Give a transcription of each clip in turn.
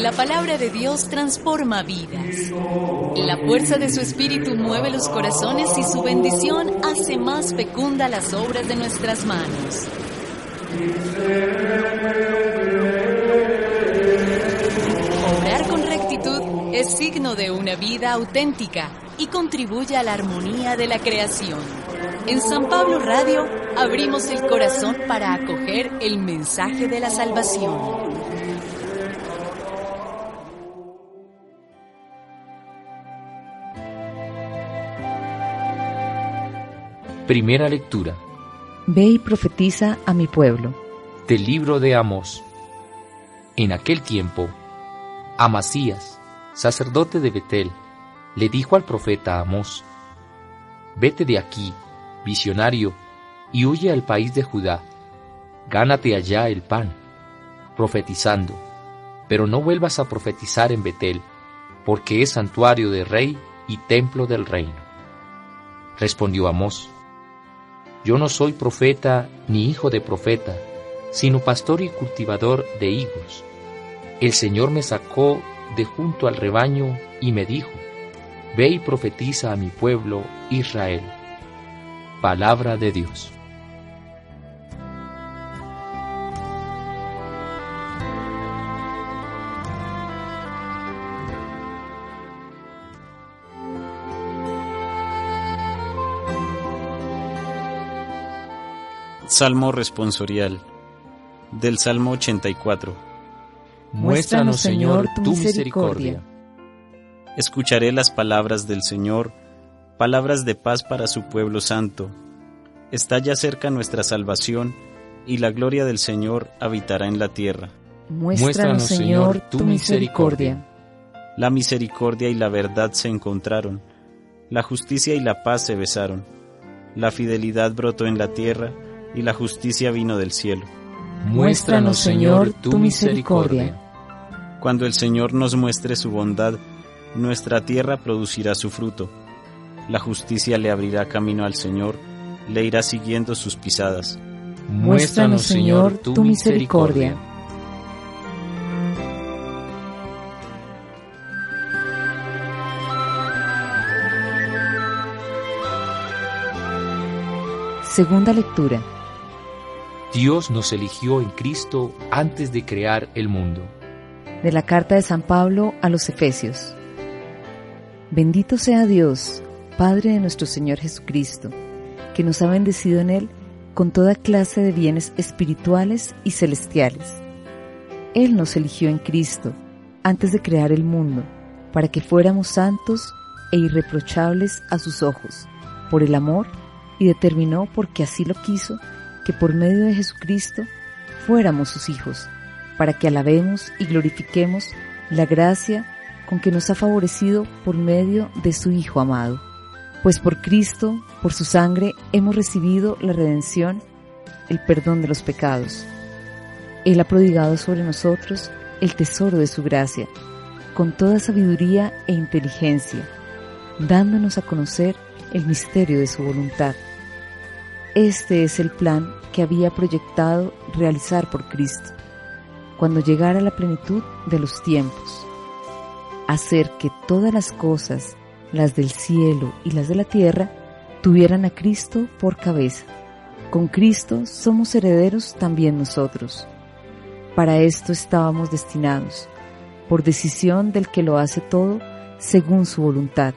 La palabra de Dios transforma vidas. La fuerza de su espíritu mueve los corazones y su bendición hace más fecunda las obras de nuestras manos. Obrar con rectitud es signo de una vida auténtica y contribuye a la armonía de la creación. En San Pablo Radio abrimos el corazón para acoger el mensaje de la salvación. Primera lectura Ve y profetiza a mi pueblo. del libro de Amós. En aquel tiempo, Amasías, sacerdote de Betel, le dijo al profeta Amós, Vete de aquí, visionario, y huye al país de Judá, gánate allá el pan, profetizando, pero no vuelvas a profetizar en Betel, porque es santuario del rey y templo del reino. Respondió Amós, Yo no soy profeta ni hijo de profeta, sino pastor y cultivador de higos. El Señor me sacó de junto al rebaño y me dijo, Ve y profetiza a mi pueblo Israel. Palabra de Dios. Salmo responsorial del Salmo 84. Muéstranos, Señor, tu misericordia. Escucharé las palabras del Señor, palabras de paz para su pueblo santo. Está ya cerca nuestra salvación, y la gloria del Señor habitará en la tierra. Muéstranos, Señor, tu misericordia. La misericordia y la verdad se encontraron, la justicia y la paz se besaron. La fidelidad brotó en la tierra, y la justicia vino del cielo. Muéstranos, Señor, tu misericordia. Cuando el Señor nos muestre su bondad, nuestra tierra producirá su fruto. La justicia le abrirá camino al Señor, le irá siguiendo sus pisadas. Muéstranos, Señor, tu misericordia. Segunda lectura. Dios nos eligió en Cristo antes de crear el mundo. De la carta de San Pablo a los Efesios. Bendito sea Dios, Padre de nuestro Señor Jesucristo, que nos ha bendecido en Él con toda clase de bienes espirituales y celestiales. Él nos eligió en Cristo antes de crear el mundo, para que fuéramos santos e irreprochables a sus ojos, por el amor, y determinó, porque así lo quiso, que por medio de Jesucristo fuéramos sus hijos, para que alabemos y glorifiquemos la gracia con que nos ha favorecido por medio de su Hijo amado. Pues por Cristo, por su sangre, hemos recibido la redención, el perdón de los pecados. Él ha prodigado sobre nosotros el tesoro de su gracia, con toda sabiduría e inteligencia, dándonos a conocer el misterio de su voluntad. Este es el plan que había proyectado realizar por Cristo, cuando llegara la plenitud de los tiempos, hacer que todas las cosas, las del cielo y las de la tierra, tuvieran a Cristo por cabeza. Con Cristo somos herederos también nosotros. Para esto estábamos destinados, por decisión del que lo hace todo según su voluntad,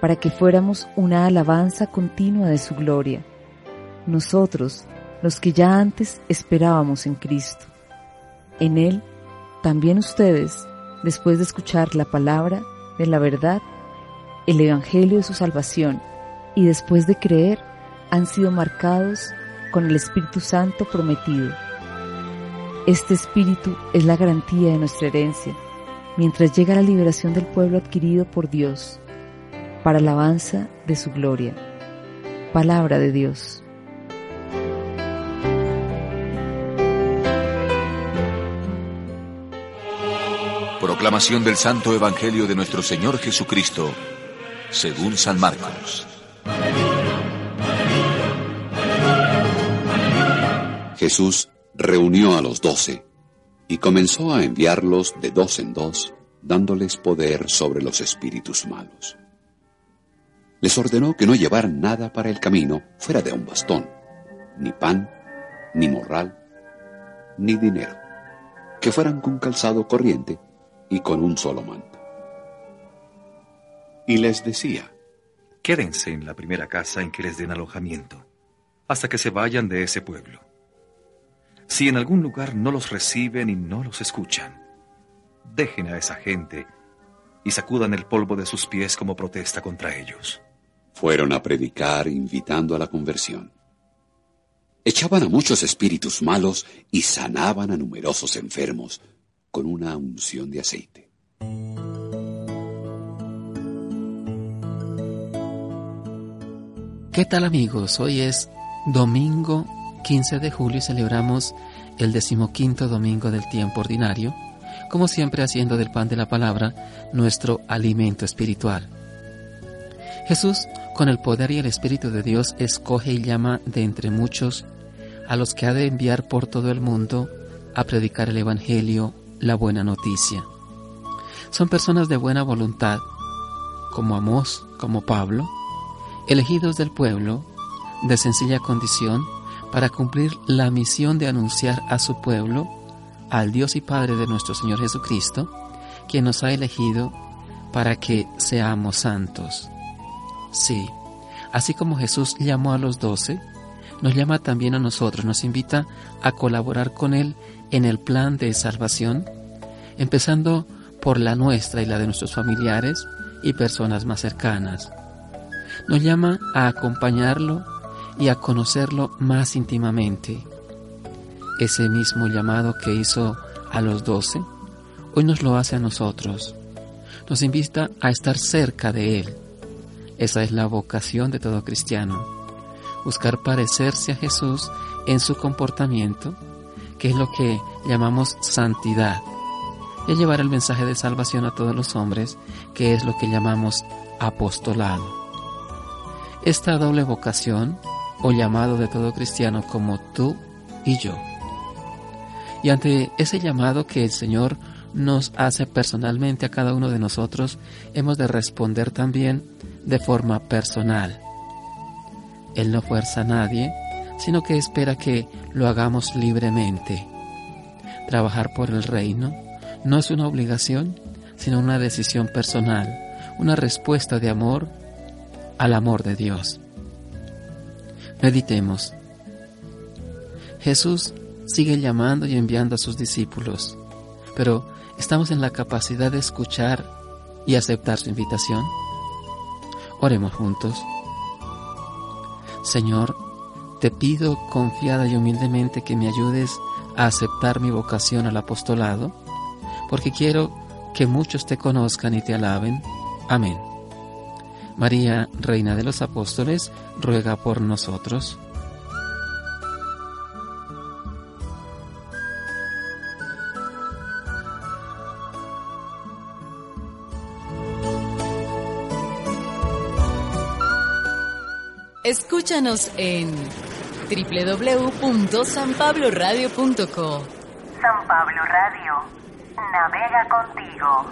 para que fuéramos una alabanza continua de su gloria. Nosotros, los que ya antes esperábamos en Cristo. En Él, también ustedes, después de escuchar la palabra de la verdad, el Evangelio de su salvación, y después de creer, han sido marcados con el Espíritu Santo prometido. Este Espíritu es la garantía de nuestra herencia, mientras llega la liberación del pueblo adquirido por Dios, para alabanza de su gloria. Palabra de Dios. Proclamación del Santo Evangelio de nuestro Señor Jesucristo, según San Marcos. Jesús reunió a los doce y comenzó a enviarlos de dos en dos, dándoles poder sobre los espíritus malos. Les ordenó que no llevaran nada para el camino fuera de un bastón, ni pan, ni morral, ni dinero, que fueran con calzado corriente y con un solo manto. Y les decía, Quédense en la primera casa en que les den alojamiento, hasta que se vayan de ese pueblo. Si en algún lugar no los reciben y no los escuchan, dejen a esa gente y sacudan el polvo de sus pies como protesta contra ellos. Fueron a predicar invitando a la conversión. Echaban a muchos espíritus malos y sanaban a numerosos enfermos con una unción de aceite. ¿Qué tal amigos? Hoy es domingo 15 de julio y celebramos el decimoquinto domingo del tiempo ordinario, como siempre haciendo del pan de la palabra nuestro alimento espiritual. Jesús, con el poder y el Espíritu de Dios, escoge y llama de entre muchos a los que ha de enviar por todo el mundo a predicar el Evangelio la buena noticia. Son personas de buena voluntad, como Amós, como Pablo, elegidos del pueblo, de sencilla condición, para cumplir la misión de anunciar a su pueblo al Dios y Padre de nuestro Señor Jesucristo, quien nos ha elegido para que seamos santos. Sí, así como Jesús llamó a los doce, nos llama también a nosotros, nos invita a colaborar con Él en el plan de salvación, empezando por la nuestra y la de nuestros familiares y personas más cercanas. Nos llama a acompañarlo y a conocerlo más íntimamente. Ese mismo llamado que hizo a los doce, hoy nos lo hace a nosotros. Nos invita a estar cerca de Él. Esa es la vocación de todo cristiano. Buscar parecerse a Jesús en su comportamiento, que es lo que llamamos santidad, y llevar el mensaje de salvación a todos los hombres, que es lo que llamamos apostolado. Esta doble vocación o llamado de todo cristiano como tú y yo. Y ante ese llamado que el Señor nos hace personalmente a cada uno de nosotros, hemos de responder también de forma personal. Él no fuerza a nadie, sino que espera que lo hagamos libremente. Trabajar por el reino no es una obligación, sino una decisión personal, una respuesta de amor al amor de Dios. Meditemos. Jesús sigue llamando y enviando a sus discípulos, pero ¿estamos en la capacidad de escuchar y aceptar su invitación? Oremos juntos. Señor, te pido confiada y humildemente que me ayudes a aceptar mi vocación al apostolado, porque quiero que muchos te conozcan y te alaben. Amén. María, Reina de los Apóstoles, ruega por nosotros. Escúchanos en www.sanpabloradio.co. San Pablo Radio, navega contigo.